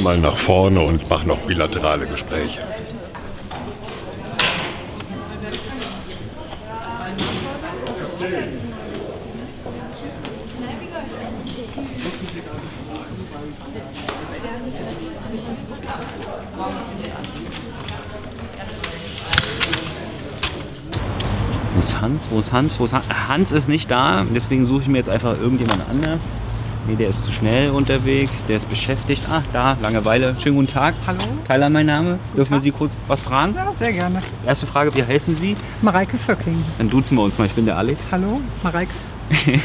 Mal nach vorne und mache noch bilaterale Gespräche. Wo ist Hans? Wo ist Hans? Wo ist Hans? Hans ist nicht da, deswegen suche ich mir jetzt einfach irgendjemand anders. Nee, der ist zu schnell unterwegs, der ist beschäftigt. Ah, da, Langeweile. Schönen guten Tag. Hallo. Tyler, mein Name. Dürfen wir Tag. Sie kurz was fragen? Ja, sehr gerne. Erste Frage, wie heißen Sie? Mareike Vöckling. Dann duzen wir uns mal, ich bin der Alex. Hallo, Mareike.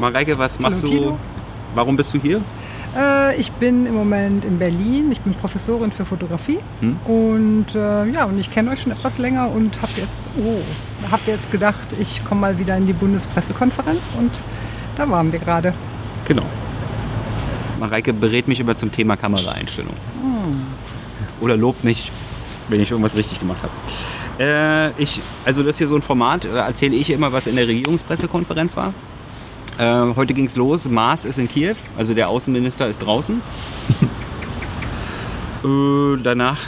Mareike, was machst Hallo, du? Warum bist du hier? Äh, ich bin im Moment in Berlin. Ich bin Professorin für Fotografie. Hm. Und äh, ja, und ich kenne euch schon etwas länger und habe jetzt, oh, habe jetzt gedacht, ich komme mal wieder in die Bundespressekonferenz und da waren wir gerade. Genau. Mareike berät mich immer zum Thema Kameraeinstellung. Oder lobt mich, wenn ich irgendwas richtig gemacht habe. Äh, ich, also das ist hier so ein Format, da erzähle ich immer, was in der Regierungspressekonferenz war. Äh, heute ging es los, Maas ist in Kiew, also der Außenminister ist draußen. äh, danach,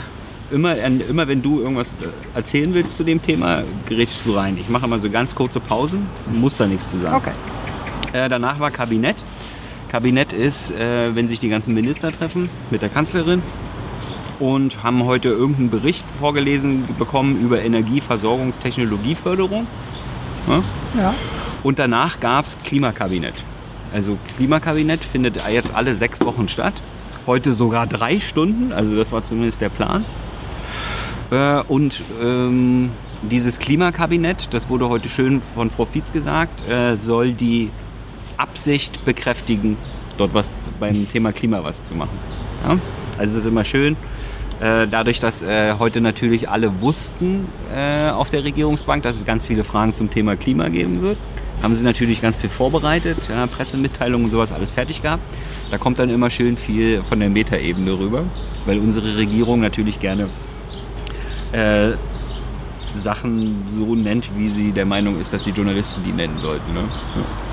immer, immer wenn du irgendwas äh, erzählen willst zu dem Thema, gerätst du rein. Ich mache immer so ganz kurze Pausen, muss da nichts zu sagen. Okay. Äh, danach war Kabinett. Kabinett ist, äh, wenn sich die ganzen Minister treffen mit der Kanzlerin und haben heute irgendeinen Bericht vorgelesen bekommen über Energieversorgungstechnologieförderung. Ja? Ja. Und danach gab es Klimakabinett. Also Klimakabinett findet jetzt alle sechs Wochen statt. Heute sogar drei Stunden, also das war zumindest der Plan. Äh, und ähm, dieses Klimakabinett, das wurde heute schön von Frau Fietz gesagt, äh, soll die Absicht bekräftigen, dort was beim Thema Klima was zu machen. Ja? Also es ist immer schön, äh, dadurch, dass äh, heute natürlich alle wussten äh, auf der Regierungsbank, dass es ganz viele Fragen zum Thema Klima geben wird, haben sie natürlich ganz viel vorbereitet, ja, Pressemitteilungen und sowas alles fertig gehabt. Da kommt dann immer schön viel von der Metaebene rüber, weil unsere Regierung natürlich gerne äh, Sachen so nennt, wie sie der Meinung ist, dass die Journalisten die nennen sollten. Ne? Ja.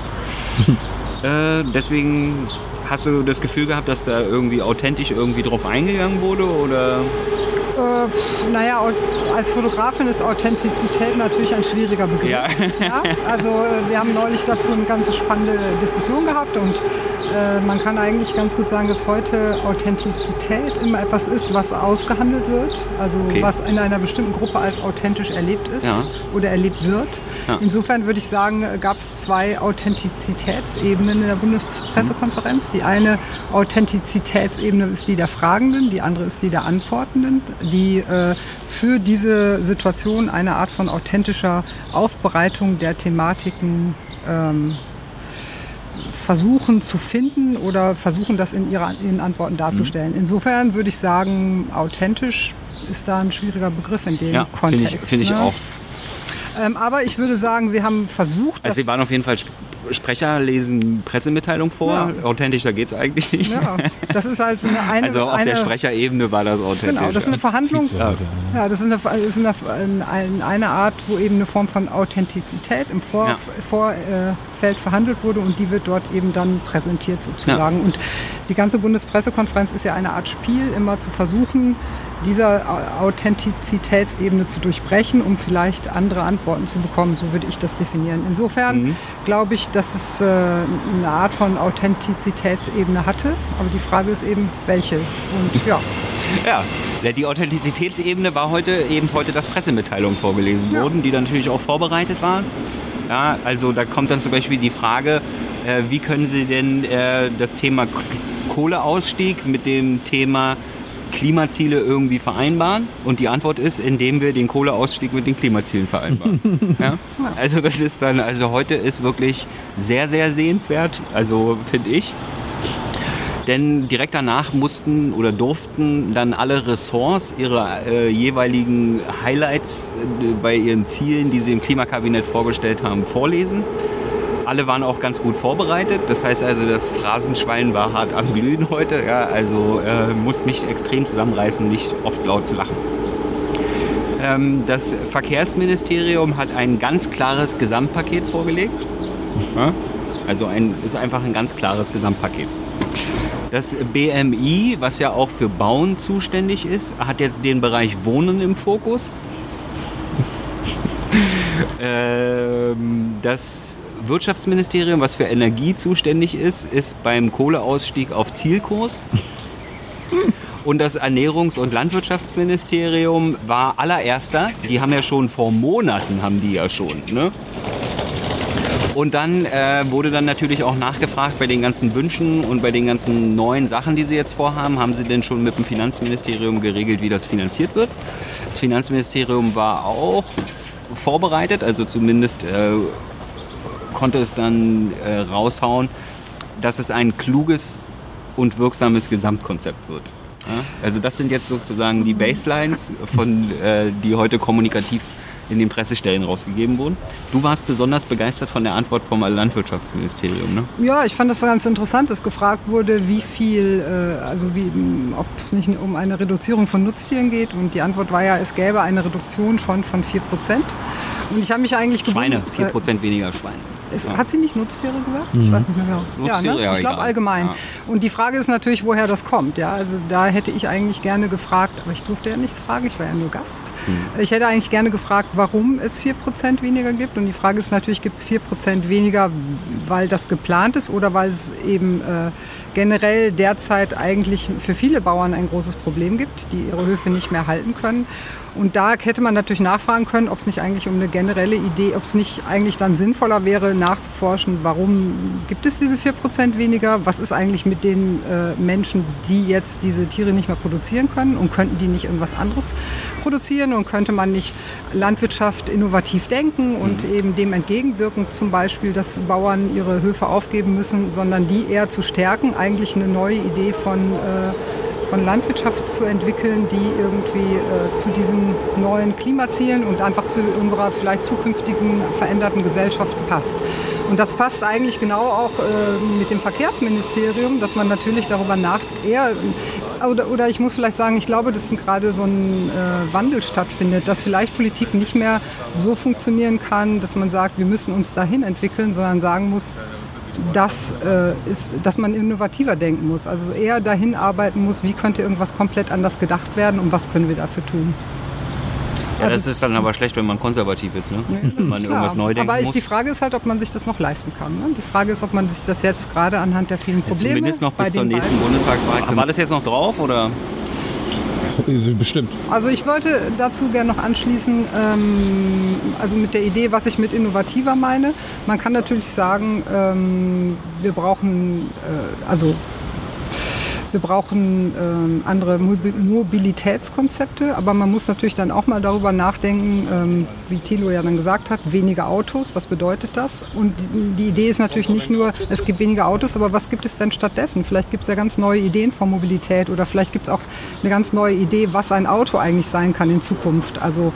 äh, deswegen hast du das Gefühl gehabt, dass da irgendwie authentisch irgendwie drauf eingegangen wurde oder? Äh, naja, als Fotografin ist Authentizität natürlich ein schwieriger Begriff. Ja. Ja, also äh, wir haben neulich dazu eine ganz spannende Diskussion gehabt und äh, man kann eigentlich ganz gut sagen, dass heute Authentizität immer etwas ist, was ausgehandelt wird, also Okay. was in einer bestimmten Gruppe als authentisch erlebt ist Ja. oder erlebt wird. Insofern würde ich sagen, gab es zwei Authentizitätsebenen in der Bundespressekonferenz. Die eine Authentizitätsebene ist die der Fragenden, die andere ist die der Antwortenden, die äh, für diese Situation eine Art von authentischer Aufbereitung der Thematiken ähm, versuchen zu finden oder versuchen, das in ihre, ihren Antworten darzustellen. Insofern würde ich sagen, authentisch ist da ein schwieriger Begriff in dem Ja, finde Kontext. ich, finde ich ne? auch. Ähm, aber ich würde sagen, Sie haben versucht, Also sie waren auf jeden Fall Sprecher, lesen Pressemitteilung vor. Ja. Authentischer geht es eigentlich nicht. ja, das ist halt eine, eine, Also auf eine der Sprecherebene war das authentisch. Genau, das ist eine. Verhandlung. Ja. Ja, das ist eine, das ist eine, eine, eine Art, wo eben eine Form von Authentizität im Vor, Ja. Vorfeld verhandelt wurde und die wird dort eben dann präsentiert sozusagen. Und die ganze Bundespressekonferenz ist ja eine Art Spiel, immer zu versuchen, dieser Authentizitätsebene zu durchbrechen, um vielleicht andere Antworten zu bekommen. So würde ich das definieren. Insofern Mhm. glaube ich, dass es äh, eine Art von Authentizitätsebene hatte. Aber die Frage ist eben, welche. Und ja. Ja, die Authentizitätsebene war heute eben heute, dass Pressemitteilungen vorgelesen Ja. wurden, die dann natürlich auch vorbereitet waren. Ja, also da kommt dann zum Beispiel die Frage, äh, wie können Sie denn äh, das Thema Kohleausstieg mit dem Thema Klimaziele irgendwie vereinbaren? Und die Antwort ist, indem wir den Kohleausstieg mit den Klimazielen vereinbaren. ja? Also das ist dann, also heute ist wirklich sehr, sehr sehenswert, also finde ich. Denn direkt danach mussten oder durften dann alle Ressorts ihre äh, jeweiligen Highlights äh, bei ihren Zielen, die sie im Klimakabinett vorgestellt haben, vorlesen. Alle waren auch ganz gut vorbereitet. Das heißt also, das Phrasenschwein war hart am Glühen heute. Ja, also äh, muss mich extrem zusammenreißen, nicht oft laut zu lachen. Ähm, das Verkehrsministerium hat ein ganz klares Gesamtpaket vorgelegt. Ja? Also ein, ist einfach ein ganz klares Gesamtpaket. Das BMI, was ja auch für Bauen zuständig ist, hat jetzt den Bereich Wohnen im Fokus. ähm, das Wirtschaftsministerium, was für Energie zuständig ist, ist beim Kohleausstieg auf Zielkurs. Und das Ernährungs- und Landwirtschaftsministerium war allererster. Die haben ja schon vor Monaten, haben die ja schon. Ne? Und dann äh, wurde dann natürlich auch nachgefragt bei den ganzen Wünschen und bei den ganzen neuen Sachen, die Sie jetzt vorhaben. Haben Sie denn schon mit dem Finanzministerium geregelt, wie das finanziert wird? Das Finanzministerium war auch vorbereitet, also zumindest äh, konnte es dann äh, raushauen, dass es ein kluges und wirksames Gesamtkonzept wird. Ja? Also das sind jetzt sozusagen die Baselines, von, äh, die heute kommunikativ in den Pressestellen rausgegeben wurden. Du warst besonders begeistert von der Antwort vom Landwirtschaftsministerium, ne? Ja, ich fand das ganz interessant, dass gefragt wurde, wie viel, äh, also wie, ob es nicht um eine Reduzierung von Nutztieren geht. Und die Antwort war ja, es gäbe eine Reduktion schon von 4 Prozent. Und ich habe mich eigentlich Schweine, 4 Prozent äh, weniger Schweine. Ja. Hat sie nicht Nutztiere gesagt? Ich mhm. weiß nicht mehr genau. Nutztiere, ja, ne? ja Ich glaube allgemein. Ja. Und die Frage ist natürlich, woher das kommt. Ja, also da hätte ich eigentlich gerne gefragt, aber ich durfte ja nichts fragen, ich war ja nur Gast. Mhm. Ich hätte eigentlich gerne gefragt, warum es 4% weniger gibt. Und die Frage ist natürlich, gibt es 4% weniger, weil das geplant ist oder weil es eben äh, generell derzeit eigentlich für viele Bauern ein großes Problem gibt, die ihre Höfe nicht mehr halten können. Und da hätte man natürlich nachfragen können, ob es nicht eigentlich um eine generelle Idee, ob es nicht eigentlich dann sinnvoller wäre, nachzuforschen, warum gibt es diese 4% weniger? Was ist eigentlich mit den äh, Menschen, die jetzt diese Tiere nicht mehr produzieren können und könnten die nicht irgendwas anderes produzieren und könnte man nicht Landwirtschaft innovativ denken und mhm. eben dem entgegenwirken, zum Beispiel, dass Bauern ihre Höfe aufgeben müssen, sondern die eher zu stärken, eigentlich eine neue Idee von äh, von Landwirtschaft zu entwickeln, die irgendwie äh, zu diesen neuen Klimazielen und einfach zu unserer vielleicht zukünftigen veränderten Gesellschaft passt. Und das passt eigentlich genau auch äh, mit dem Verkehrsministerium, dass man natürlich darüber nach eher oder, oder ich muss vielleicht sagen, ich glaube, dass gerade so ein äh, Wandel stattfindet, dass vielleicht Politik nicht mehr so funktionieren kann, dass man sagt, wir müssen uns dahin entwickeln, sondern sagen muss, dass, äh, ist, dass man innovativer denken muss. Also eher dahin arbeiten muss, wie könnte irgendwas komplett anders gedacht werden und was können wir dafür tun. Ja, also, das ist dann aber schlecht, wenn man konservativ ist, ne? Nee, wenn man irgendwas neu denken Aber ich, die Frage ist halt, ob man sich das noch leisten kann. Ne? Die Frage ist, ob man sich das jetzt gerade anhand der vielen Probleme. Ja, zumindest noch bis zur nächsten Bundestagswahl. War das jetzt noch drauf oder? Bestimmt. Also ich wollte dazu gerne noch anschließen, ähm, also mit der Idee, was ich mit innovativer meine. Man kann natürlich sagen, ähm, wir brauchen, äh, also wir brauchen ähm, andere Mobilitätskonzepte, aber man muss natürlich dann auch mal darüber nachdenken, ähm, wie Thilo ja dann gesagt hat, weniger Autos, was bedeutet das? Und die, die, Idee ist natürlich nicht nur, es gibt weniger Autos, aber was gibt es denn stattdessen? Vielleicht gibt es ja ganz neue Ideen von Mobilität oder vielleicht gibt es auch eine ganz neue Idee, was ein Auto eigentlich sein kann in Zukunft. Also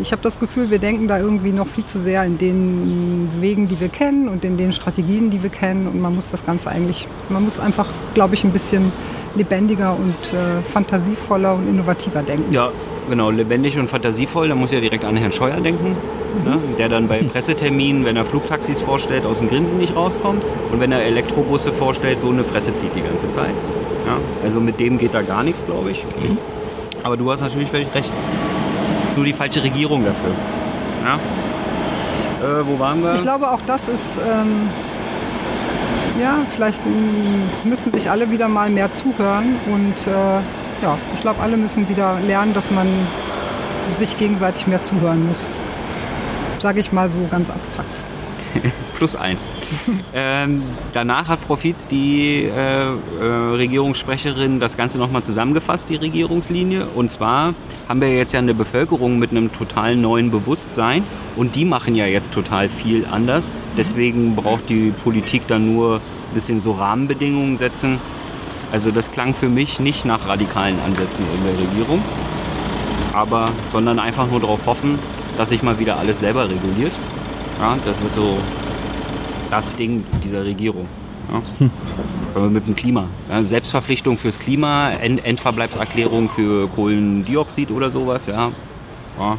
ich habe das Gefühl, wir denken da irgendwie noch viel zu sehr in den Wegen, die wir kennen und in den Strategien, die wir kennen. Und man muss das Ganze eigentlich, man muss einfach, glaube ich, ein bisschen lebendiger und äh, fantasievoller und innovativer denken. Ja, genau, lebendig und fantasievoll. Da muss ja direkt an Herrn Scheuer denken, mhm. ne, der dann bei Presseterminen, wenn er Flugtaxis vorstellt, aus dem Grinsen nicht rauskommt und wenn er Elektrobusse vorstellt, so eine Fresse zieht die ganze Zeit. Ja, also mit dem geht da gar nichts, glaube ich. Mhm. Aber du hast natürlich völlig recht ist nur die falsche Regierung dafür. Ja? Äh, wo waren wir? Ich glaube, auch das ist. Ähm, ja, vielleicht müssen sich alle wieder mal mehr zuhören und äh, ja, ich glaube, alle müssen wieder lernen, dass man sich gegenseitig mehr zuhören muss. Sage ich mal so ganz abstrakt. plus eins. ähm, danach hat Frau Fietz, die äh, äh, Regierungssprecherin, das Ganze nochmal zusammengefasst, die Regierungslinie. Und zwar haben wir jetzt ja eine Bevölkerung mit einem total neuen Bewusstsein und die machen ja jetzt total viel anders. Deswegen braucht die Politik dann nur ein bisschen so Rahmenbedingungen setzen. Also das klang für mich nicht nach radikalen Ansätzen in der Regierung, aber sondern einfach nur darauf hoffen, dass sich mal wieder alles selber reguliert. Ja, das ist so das Ding dieser Regierung. Ja? Hm. Mit dem Klima. Ja, Selbstverpflichtung fürs Klima, End Endverbleibserklärung für Kohlendioxid oder sowas. Ja. ja.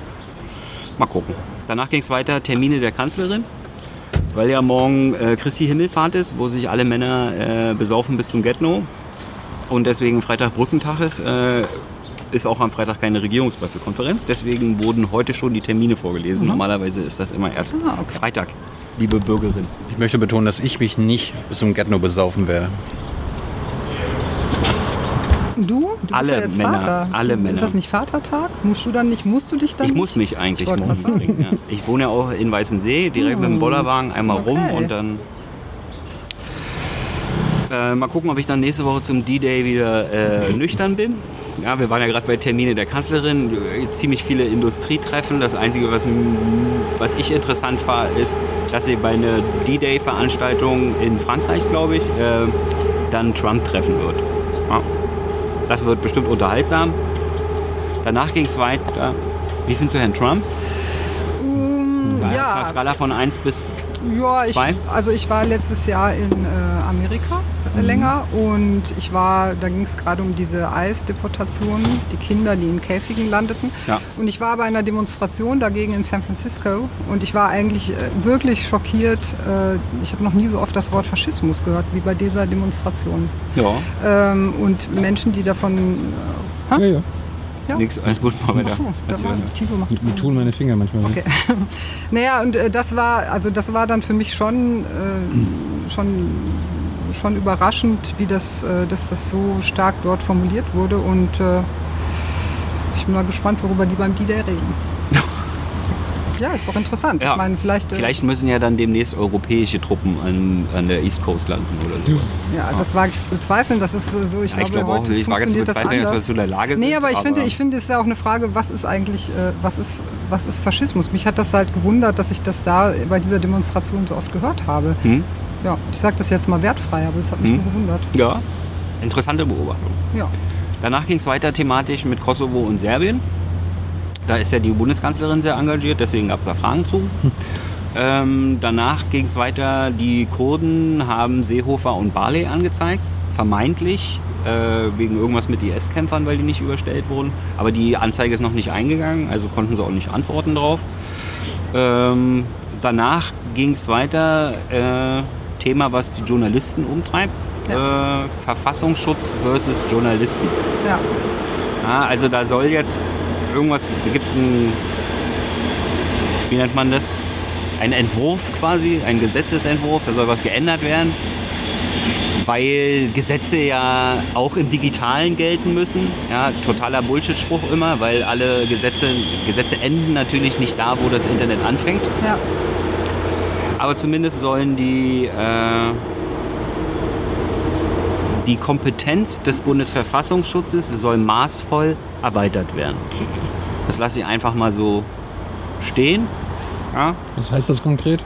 Mal gucken. Danach ging es weiter, Termine der Kanzlerin. Weil ja morgen äh, Christi Himmelfahrt ist, wo sich alle Männer äh, besaufen bis zum Getno. und deswegen Freitag Brückentag ist, äh, ist auch am Freitag keine Regierungspressekonferenz. Deswegen wurden heute schon die Termine vorgelesen. Normalerweise ist das immer erst Ah, okay. Freitag, liebe Bürgerin. Ich möchte betonen, dass ich mich nicht bis zum Gärtner besaufen werde. Du? Du Alle bist ja jetzt Männer, Vater. alle Männer. Ist das nicht Vatertag? Musst du dann nicht, musst du dich dann Ich muss mich eigentlich Ich morgen trinken. Ja. Ich wohne ja auch in Weißensee, direkt mit dem Bollerwagen einmal rum Okay. und dann. Äh, mal gucken, ob ich dann nächste Woche zum D-Day wieder äh, nüchtern bin. Ja, wir waren ja gerade bei Termine der Kanzlerin, äh, ziemlich viele Industrietreffen. Das Einzige, was, was ich interessant war, ist, dass sie bei einer D-Day-Veranstaltung in Frankreich, glaube ich, äh, dann Trump treffen wird. Ja. Das wird bestimmt unterhaltsam. Danach ging es weiter. Wie findest du Herrn Trump? Ähm, Auf einer ja, Skala von 1 bis ja ich, Zwei? also ich war letztes Jahr in äh, Amerika Mhm. länger und ich war, da ging es gerade um diese Eisdeportationen, die Kinder, die in Käfigen landeten. Ja. Und ich war bei einer Demonstration dagegen in San Francisco und ich war eigentlich äh, wirklich schockiert. Äh, ich habe noch nie so oft das Wort Faschismus gehört wie bei dieser Demonstration. ja, Ähm, und Menschen, die davon. Äh, Ja, ja. Ja. nix, alles gut, mal weiter. Tito macht. Mir tun meine Finger manchmal. Okay. Naja, und äh, das war, also das war dann für mich schon, äh, schon, schon überraschend, wie das, äh, dass das so stark dort formuliert wurde. Und äh, ich bin mal gespannt, worüber die beim D-Day reden. ja, ist doch interessant. Ja. Ich meine, vielleicht, äh, Vielleicht müssen ja dann demnächst europäische Truppen an, an der East Coast landen oder sowas. ja, das wage ich zu bezweifeln. Das ist so, ich Ja, ich glaube, glaube auch, heute ich wage zu das bezweifeln, dass wir zu der Lage sind. Nee, aber ich finde, ich finde, es ist ja auch eine Frage, was ist eigentlich, äh, was ist, was ist Faschismus? Mich hat das halt gewundert, dass ich das da bei dieser Demonstration so oft gehört habe. Hm? Ja, ich sage das jetzt mal wertfrei, aber es hat mich Hm? nur gewundert. Ja, interessante Beobachtung. Ja. Danach ging es weiter thematisch mit Kosovo und Serbien. Da ist ja die Bundeskanzlerin sehr engagiert, deswegen gab es da Fragen zu. Ähm, danach ging es weiter, die Kurden haben Seehofer und Barley angezeigt, vermeintlich äh, wegen irgendwas mit IS-Kämpfern, weil die nicht überstellt wurden. Aber die Anzeige ist noch nicht eingegangen, also konnten sie auch nicht antworten drauf. Ähm, danach ging es weiter, äh, Thema, was die Journalisten umtreibt. Äh, Verfassungsschutz versus Journalisten. Ja. Ja, also da soll jetzt irgendwas, da gibt es ein, wie nennt man das? Ein Entwurf quasi, ein Gesetzesentwurf, da soll was geändert werden, weil Gesetze ja auch im Digitalen gelten müssen. Ja, totaler Bullshit-Spruch immer, weil alle Gesetze, Gesetze enden natürlich nicht da, wo das Internet anfängt. Ja. Aber zumindest sollen die, äh, die Kompetenz des Bundesverfassungsschutzes soll maßvoll erweitert werden. Das lasse ich einfach mal so stehen. Ja, Was heißt das konkret?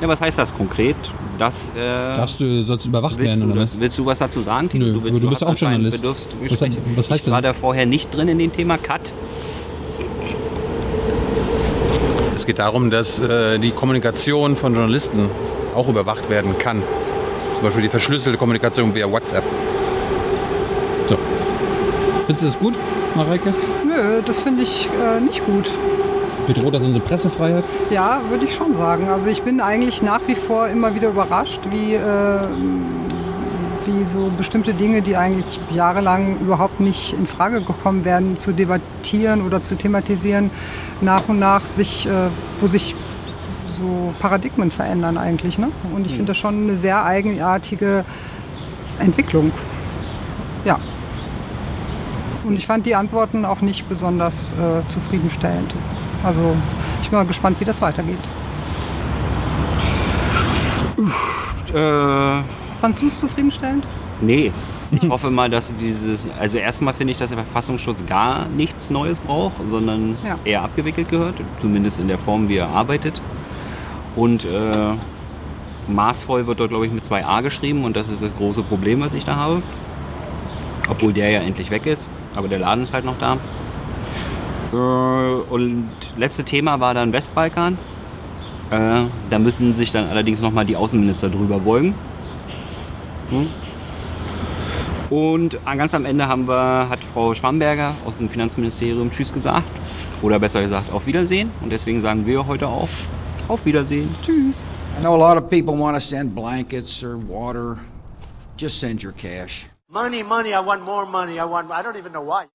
ja was heißt das konkret? Das, äh, Darfst du, sollst du überwacht willst, werden du oder das, willst du was dazu sagen, Tino? Nö, du, willst, aber du bist auch Journalist. Bedürfsgespräche. Was was heißt ich war denn? da vorher nicht drin in dem Thema. Cut. Es geht darum, dass äh, die Kommunikation von Journalisten auch überwacht werden kann. Zum Beispiel die verschlüsselte Kommunikation via WhatsApp. So. Findest du das gut, Mareike? Nö, das finde ich äh, nicht gut. Bedroht das unsere Pressefreiheit? Ja, würde ich schon sagen. Also ich bin eigentlich nach wie vor immer wieder überrascht, wie, äh, wie so bestimmte Dinge, die eigentlich jahrelang überhaupt nicht in Frage gekommen werden, zu debattieren oder zu thematisieren, nach und nach sich, äh, wo sich so Paradigmen verändern eigentlich. Ne? Und ich finde das schon eine sehr eigenartige Entwicklung. Ja. Und ich fand die Antworten auch nicht besonders äh, zufriedenstellend. Also ich bin mal gespannt, wie das weitergeht. Äh, Fandst du es zufriedenstellend? Nee. Ich hoffe mal, dass dieses, also erstmal finde ich, dass der Verfassungsschutz gar nichts Neues braucht, sondern Ja. eher abgewickelt gehört, zumindest in der Form, wie er arbeitet. Und äh, maßvoll wird dort, glaube ich, mit 2a geschrieben und das ist das große Problem, was ich da habe. Obwohl der ja endlich weg ist, aber der Laden ist halt noch da. Äh, und letzte Thema war dann Westbalkan. Äh, da müssen sich dann allerdings nochmal die Außenminister drüber beugen. Hm? Und ganz am Ende haben wir, hat Frau Schwamberger aus dem Finanzministerium Tschüss gesagt. Oder besser gesagt, auf Wiedersehen. Und deswegen sagen wir heute auch auf Wiedersehen. Tschüss. I know a lot of people want to send blankets or water just send your cash. Money, money, I want more money. I want, I don't even know why.